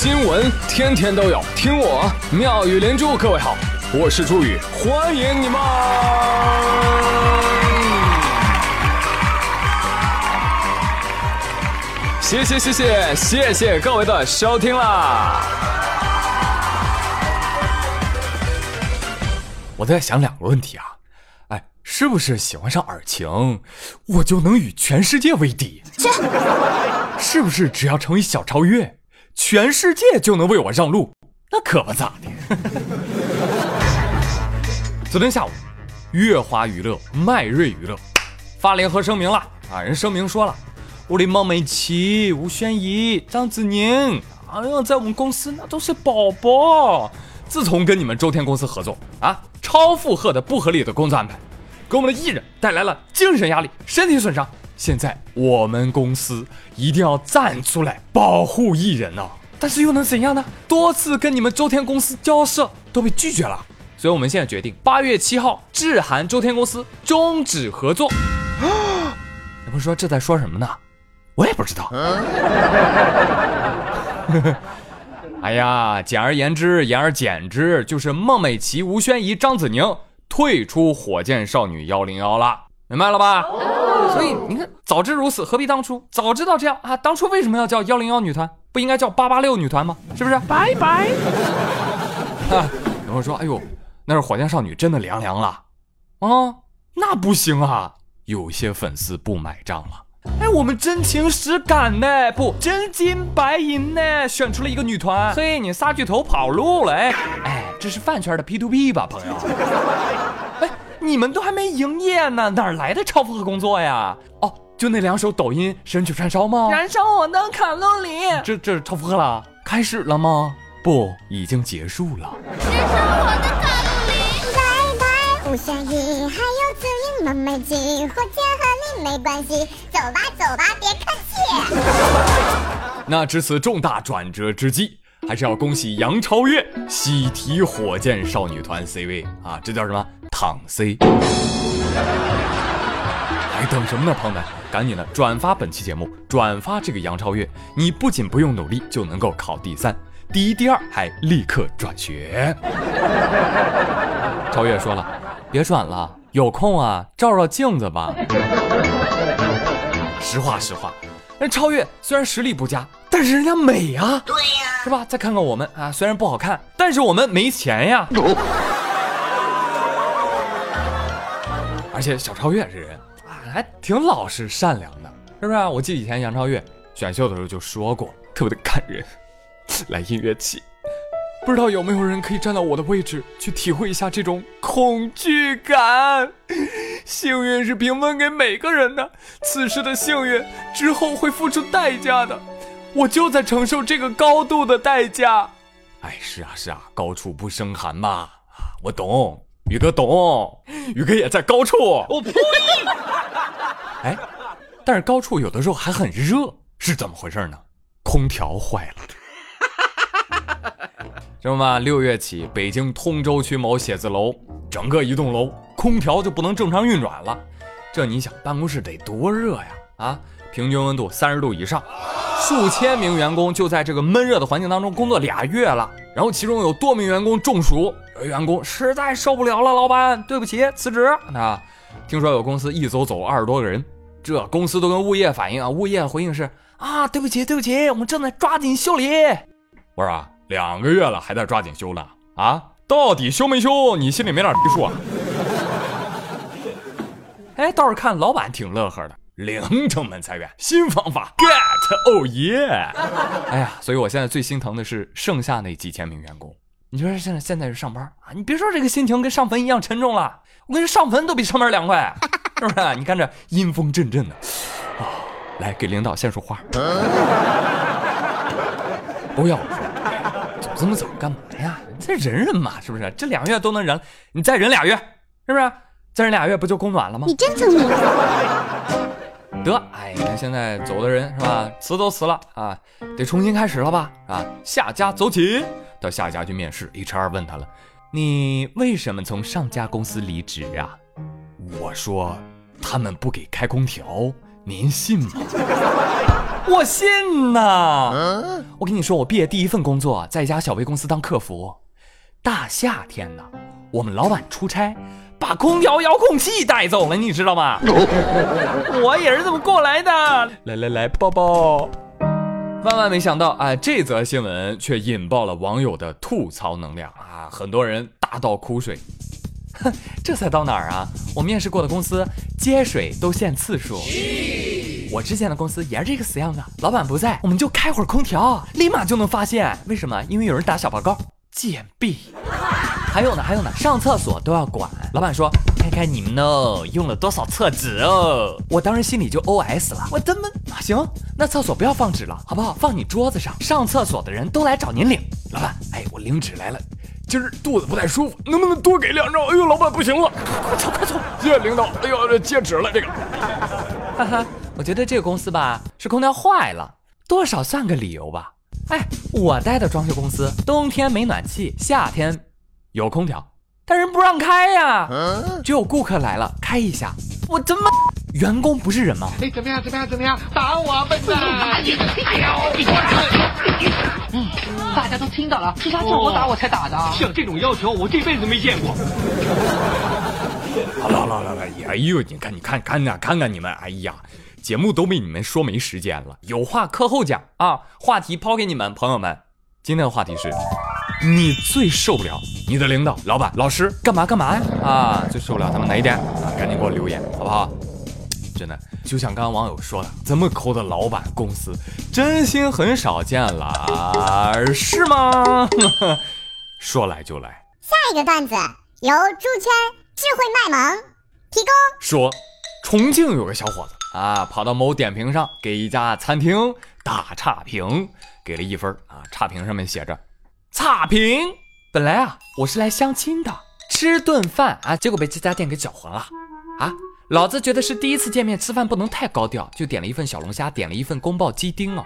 新闻天天都有，听我妙语连珠。各位好，我是朱宇，欢迎你们！谢谢谢谢谢谢各位的收听啦！我在想两个问题啊，哎，是不是喜欢上尔晴，我就能与全世界为敌？是不是只要成为小超越，全世界就能为我让路？那可不咋的。昨天下午，乐华娱乐、迈瑞娱乐发联合声明了啊！人声明说了，我的孟美岐、吴宣仪、张子宁，哎呀，在我们公司那都是宝宝。自从跟你们周天公司合作啊，超负荷的不合理的工作安排，给我们的艺人带来了精神压力、身体损伤。现在我们公司一定要站出来保护艺人呢，但是又能怎样呢？多次跟你们周天公司交涉都被拒绝了，所以我们现在决定八月七号致函周天公司终止合作。你不说这在说什么呢？我也不知道。哎呀，简而言之，言而简之，就是孟美岐、吴宣仪、张子宁退出火箭少女幺零幺了，明白了吧？所以你看，早知如此，何必当初？早知道这样啊，当初为什么要叫幺零幺女团？不应该叫八八六女团吗？是不是？拜拜。啊有人说，哎呦，那是火箭少女真的凉凉了啊？那不行啊，有些粉丝不买账了。哎，我们真情实感呢，不真金白银呢，选出了一个女团。嘿，你仨巨头跑路了，哎哎，这是饭圈的 P to P 吧，朋友？哎，你们都还没营业呢，哪来的超负荷工作呀？哦，就那两首抖音神曲串烧吗？燃烧我的卡路里，这这超负荷了？开始了吗？不，已经结束了。燃烧我的卡路里，拜拜，吴宣仪，还有子英、孟美岐，火箭和你没关系。走吧，走吧，别客气。那值此重大转折之际，还是要恭喜杨超越喜提火箭少女团 C 位啊！这叫什么？躺 C。还等什么呢，朋友们？赶紧的转发本期节目，转发这个杨超越，你不仅不用努力就能够考第三，第一、第二还立刻转学。超越说了，别转了，有空啊照照镜子吧。实话实话，人超越虽然实力不佳，但是人家美啊，对呀，是吧？再看看我们啊，虽然不好看，但是我们没钱呀。而且小超越这人啊，还挺老实善良的，是不是？我记得以前杨超越选秀的时候就说过，特别的感人。来音乐起。不知道有没有人可以站到我的位置去体会一下这种恐惧感？幸运是平分给每个人的，此时的幸运之后会付出代价的，我就在承受这个高度的代价。哎，是啊是啊，高处不胜寒嘛。我懂，宇哥懂，宇哥也在高处。我呸！哎，但是高处有的时候还很热，是怎么回事呢？空调坏了。知道吗？六月起，北京通州区某写字楼，整个一栋楼空调就不能正常运转了。这你想，办公室得多热呀？啊，平均温度三十度以上，数千名员工就在这个闷热的环境当中工作俩月了。然后其中有多名员工中暑，有员工实在受不了了，老板，对不起，辞职。啊，听说有公司一走走二十多个人，这公司都跟物业反映啊，物业回应是啊，对不起，对不起，我们正在抓紧修理。我说啊。两个月了，还在抓紧修呢啊！到底修没修？你心里没点逼数啊？哎，倒是看老板挺乐呵的，零成本裁员，新方法，get，哦耶！哎呀，所以我现在最心疼的是剩下那几千名员工。你说现在现在是上班啊？你别说这个心情跟上坟一样沉重了，我跟你说上坟都比上班凉快，是不是？你看这阴风阵阵的啊！来给领导献束花，不要说，走。这么早干嘛呀？你再忍忍嘛，是不是？这两月都能忍，你再忍俩月，是不是？再忍俩月不就供暖了吗？你真聪明。得，哎，你看现在走的人是吧？辞都辞了啊，得重新开始了吧？啊，下家走起，到下家去面试。HR 问他了，你为什么从上家公司离职啊？我说，他们不给开空调，您信吗？我信呐！我跟你说，我毕业第一份工作在一家小微公司当客服，大夏天的，我们老板出差，把空调遥控器带走了，你知道吗？我也是这么过来的。来来来，抱抱。万万没想到啊，这则新闻却引爆了网友的吐槽能量啊！很多人大倒苦水。哼，这才到哪儿啊？我面试过的公司接水都限次数。我之前的公司也是这个死样子，老板不在，我们就开会儿空调，立马就能发现。为什么？因为有人打小报告，贱婢。还有呢，还有呢，上厕所都要管。老板说，看看你们呢，用了多少厕纸哦。我当时心里就 O S 了，我他妈行，那厕所不要放纸了，好不好？放你桌子上，上厕所的人都来找您领。老板，哎，我领纸来了，今儿肚子不太舒服，能不能多给两张？哎呦，老板不行了，快走快走，谢谢领导。哎呦，接纸了这个。哈哈，我觉得这个公司吧，是空调坏了，多少算个理由吧。哎，我待的装修公司，冬天没暖气，夏天。有空调，但人不让开呀。只有顾客来了开一下。我他妈，员工不是人吗？哎，怎么样？怎么样？怎么样？打我笨蛋！哎呦，嗯，大家都听到了，是他叫我打我才打的。像这种要求，我这辈子没见过。好了好了好了，哎呦，你看你看看看看看你们，哎呀，节目都被你们说没时间了，有话课后讲啊。话题抛给你们朋友们，今天的话题是。你最受不了你的领导、老板、老师干嘛干嘛呀？啊，最受不了他们哪一点啊？赶紧给我留言好不好？真的，就像刚刚网友说的，这么抠的老板公司，真心很少见了，是吗？说来就来，下一个段子由猪圈智慧卖萌提供。说，重庆有个小伙子啊，跑到某点评上给一家餐厅打差评，给了一分啊，差评上面写着。差评！本来啊，我是来相亲的，吃顿饭啊，结果被这家店给搅黄了啊！老子觉得是第一次见面，吃饭不能太高调，就点了一份小龙虾，点了一份宫爆鸡丁哦。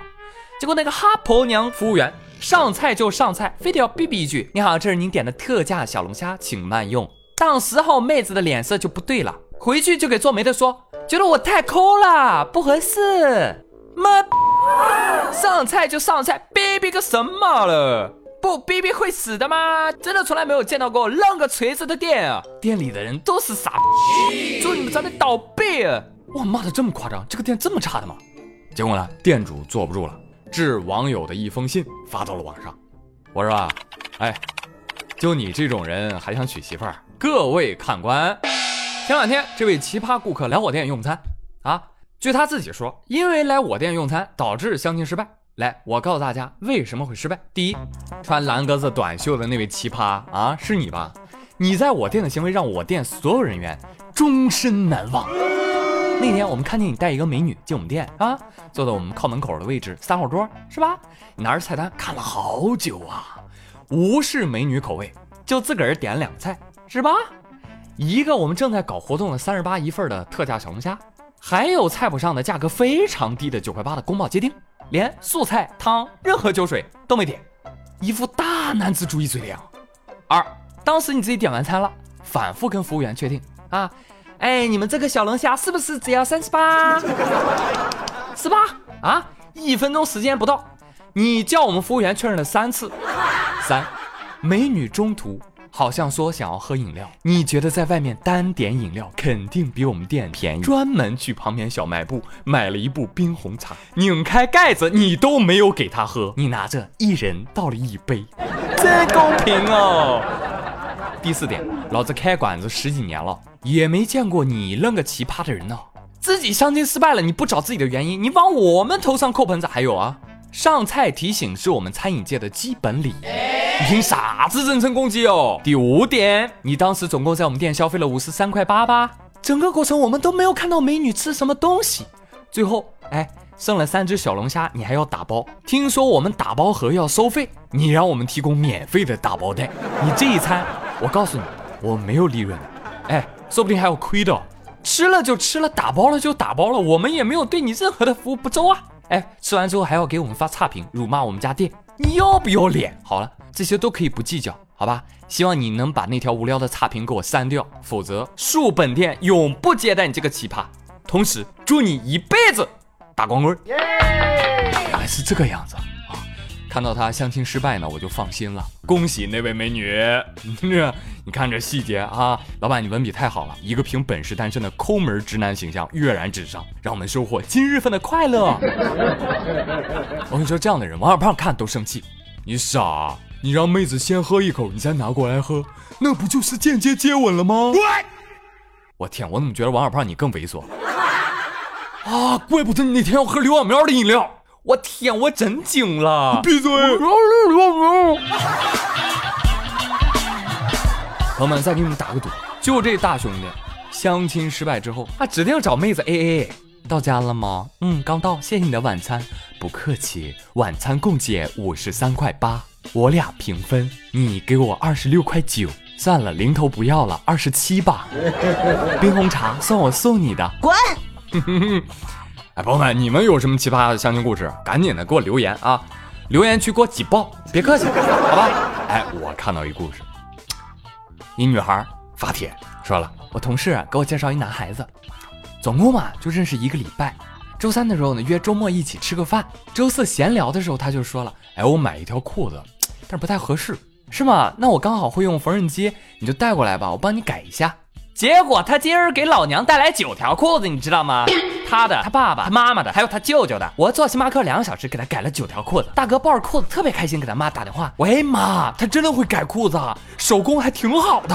结果那个哈婆娘服务员上菜就上菜，非得要逼逼一句：“你好，这是您点的特价小龙虾，请慢用。”当时候妹子的脸色就不对了，回去就给做媒的说：“觉得我太抠了，不合适。”妈，上菜就上菜，逼逼个什么了？不逼逼会死的吗？真的从来没有见到过扔个锤子的店啊！店里的人都是傻逼，祝你们早点倒闭！哇，骂的这么夸张，这个店这么差的吗？结果呢，店主坐不住了，致网友的一封信发到了网上。我说啊，哎，就你这种人还想娶媳妇儿？各位看官，前两天这位奇葩顾客来我店用餐啊，据他自己说，因为来我店用餐导致相亲失败。来，我告诉大家为什么会失败。第一，穿蓝格子短袖的那位奇葩啊，是你吧？你在我店的行为让我店所有人员终身难忘。那天我们看见你带一个美女进我们店啊，坐在我们靠门口的位置，三号桌是吧？你拿着菜单看了好久啊，无视美女口味，就自个儿点了两个菜是吧？一个我们正在搞活动的三十八一份的特价小龙虾，还有菜谱上的价格非常低的九块八的宫保鸡丁。连素菜汤、任何酒水都没点，一副大男子主义嘴脸。二，当时你自己点完餐了，反复跟服务员确定啊，哎，你们这个小龙虾是不是只要三十八？十八啊？一分钟时间不到，你叫我们服务员确认了三次。三，美女中途。好像说想要喝饮料，你觉得在外面单点饮料肯定比我们店便宜，专门去旁边小卖部买了一部冰红茶，拧开盖子你都没有给他喝，你拿着一人倒了一杯，真公平哦。第四点，老子开馆子十几年了，也没见过你那个奇葩的人呢。自己相亲失败了，你不找自己的原因，你往我们头上扣盆子。还有啊，上菜提醒是我们餐饮界的基本礼。你凭啥子人身攻击哦？第五点，你当时总共在我们店消费了五十三块八吧？整个过程我们都没有看到美女吃什么东西。最后，哎，剩了三只小龙虾，你还要打包。听说我们打包盒要收费，你让我们提供免费的打包袋。你这一餐，我告诉你，我没有利润的。哎，说不定还要亏的。吃了就吃了，打包了就打包了，我们也没有对你任何的服务不周啊。哎，吃完之后还要给我们发差评，辱骂我们家店，你要不要脸？好了。这些都可以不计较，好吧？希望你能把那条无聊的差评给我删掉，否则恕本店永不接待你这个奇葩。同时，祝你一辈子打光棍。原来是这个样子！看到他相亲失败呢，我就放心了。恭喜那位美女，你看这细节啊！老板，你文笔太好了，一个凭本事单身的抠门直男形象跃然纸上，让我们收获今日份的快乐。我跟你说，这样的人王小胖看都生气。你傻，你让妹子先喝一口，你再拿过来喝，那不就是间接接吻了吗？我天，我怎么觉得王小胖你更猥琐？啊，怪不得你那天要喝刘小喵的饮料。我天，我真惊了！闭嘴！朋友们，再给你们打个赌，就这大兄弟，相亲失败之后，他指定找妹子 A A。到家了吗？嗯，刚到，谢谢你的晚餐。不客气，晚餐共计五十三块八，我俩平分，你给我二十六块九。算了，零头不要了，二十七吧。冰红茶算我送你的，滚！哎，朋友们，你们有什么奇葩的相亲故事？赶紧的给我留言啊！留言区给我挤爆，别客气，好吧？哎，我看到一故事，一女孩发帖说了，我同事给我介绍一男孩子，总共嘛就认识一个礼拜。周三的时候呢约周末一起吃个饭，周四闲聊的时候他就说了，哎，我买一条裤子，但是不太合适。是吗？那我刚好会用缝纫机，你就带过来吧，我帮你改一下。结果他今儿给老娘带来九条裤子，你知道吗？他的、他爸爸、他妈妈的，还有他舅舅的。我坐星巴克两个小时，给他改了九条裤子。大哥抱着裤子特别开心，给他妈打电话：“喂妈，他真的会改裤子，手工还挺好的。”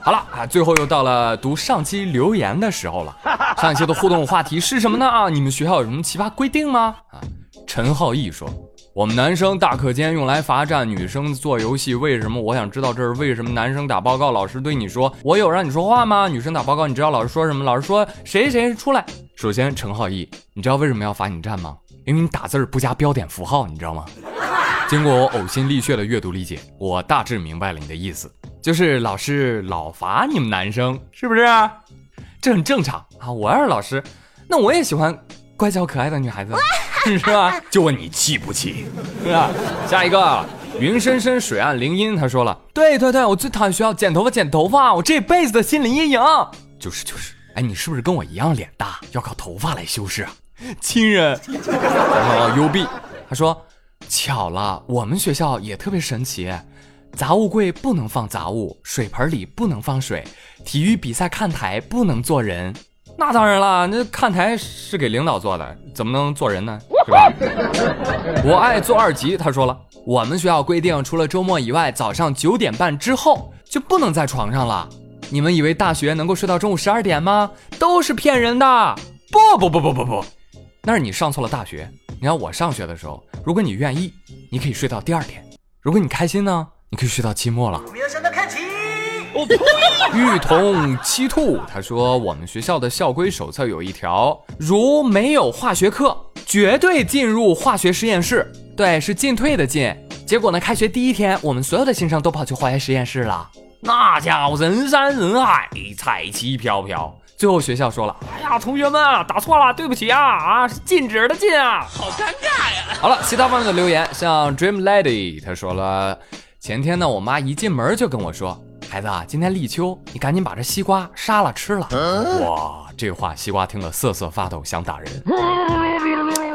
好了啊，最后又到了读上期留言的时候了。上一期的互动话题是什么呢？啊，你们学校有什么奇葩规定吗？啊？陈浩义说：“我们男生大课间用来罚站女生做游戏，为什么？我想知道这是为什么。男生打报告，老师对你说：‘我有让你说话吗？’女生打报告，你知道老师说什么？老师说：‘谁谁出来。’首先，陈浩义，你知道为什么要罚你站吗？因为你打字不加标点符号，你知道吗？经过我呕心沥血的阅读理解，我大致明白了你的意思，就是老师老罚你们男生，是不是？这很正常啊。我要是老师，那我也喜欢乖巧可爱的女孩子。”是吧？就问你气不气？是吧？下一个，云深深水岸林荫，他说了，对对对，我最讨厌学校剪头发，剪头发，我这辈子的心理阴影。就是就是，哎，你是不是跟我一样脸大，要靠头发来修饰啊？亲人。然后 U B，他说，巧了，我们学校也特别神奇，杂物柜不能放杂物，水盆里不能放水，体育比赛看台不能坐人。那当然了，那看台是给领导坐的，怎么能坐人呢？是吧？我爱做二级。他说了，我们学校规定，除了周末以外，早上九点半之后就不能在床上了。你们以为大学能够睡到中午十二点吗？都是骗人的！不不不不不不，那是你上错了大学。你看我上学的时候，如果你愿意，你可以睡到第二天；如果你开心呢，你可以睡到期末了。玉童七兔他说：“我们学校的校规手册有一条，如没有化学课，绝对进入化学实验室。对，是进退的进。结果呢，开学第一天，我们所有的新生都跑去化学实验室了。那家伙人山人海，彩旗飘飘。最后学校说了：‘哎呀，同学们啊，打错了，对不起啊啊，是禁止的禁啊，好尴尬呀。’好了，其他朋友的留言，像 Dream Lady 他说了，前天呢，我妈一进门就跟我说。”孩子啊，今天立秋，你赶紧把这西瓜杀了吃了。哇，这话西瓜听了瑟瑟发抖，想打人。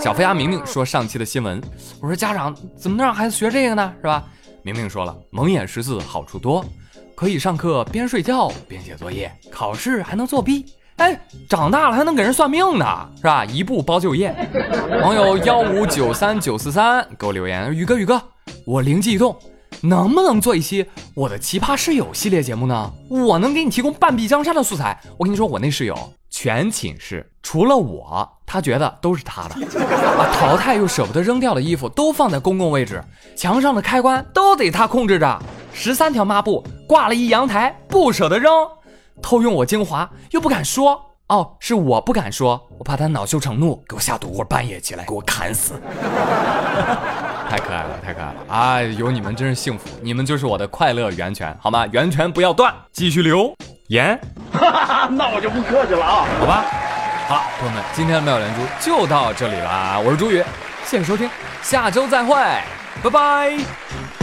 小飞鸭明明说上期的新闻，我说家长怎么能让孩子学这个呢？是吧？明明说了蒙眼识字好处多，可以上课边睡觉边写作业，考试还能作弊。哎，长大了还能给人算命呢，是吧？一步包就业。网友幺五九三九四三给我留言，宇哥宇哥，我灵机一动。能不能做一期我的奇葩室友系列节目呢？我能给你提供半壁江山的素材。我跟你说，我那室友全寝室除了我，他觉得都是他的，把淘汰又舍不得扔掉的衣服都放在公共位置，墙上的开关都得他控制着，十三条抹布挂了一阳台，不舍得扔，偷用我精华又不敢说。哦，是我不敢说，我怕他恼羞成怒，给我下毒，或者半夜起来给我砍死。太可爱了，太可爱了！啊，有你们真是幸福，你们就是我的快乐源泉，好吗？源泉不要断，继续留言。那我就不客气了啊，好吧。好，朋友们，今天的妙连珠就到这里了，我是朱宇，谢谢收听，下周再会，拜拜。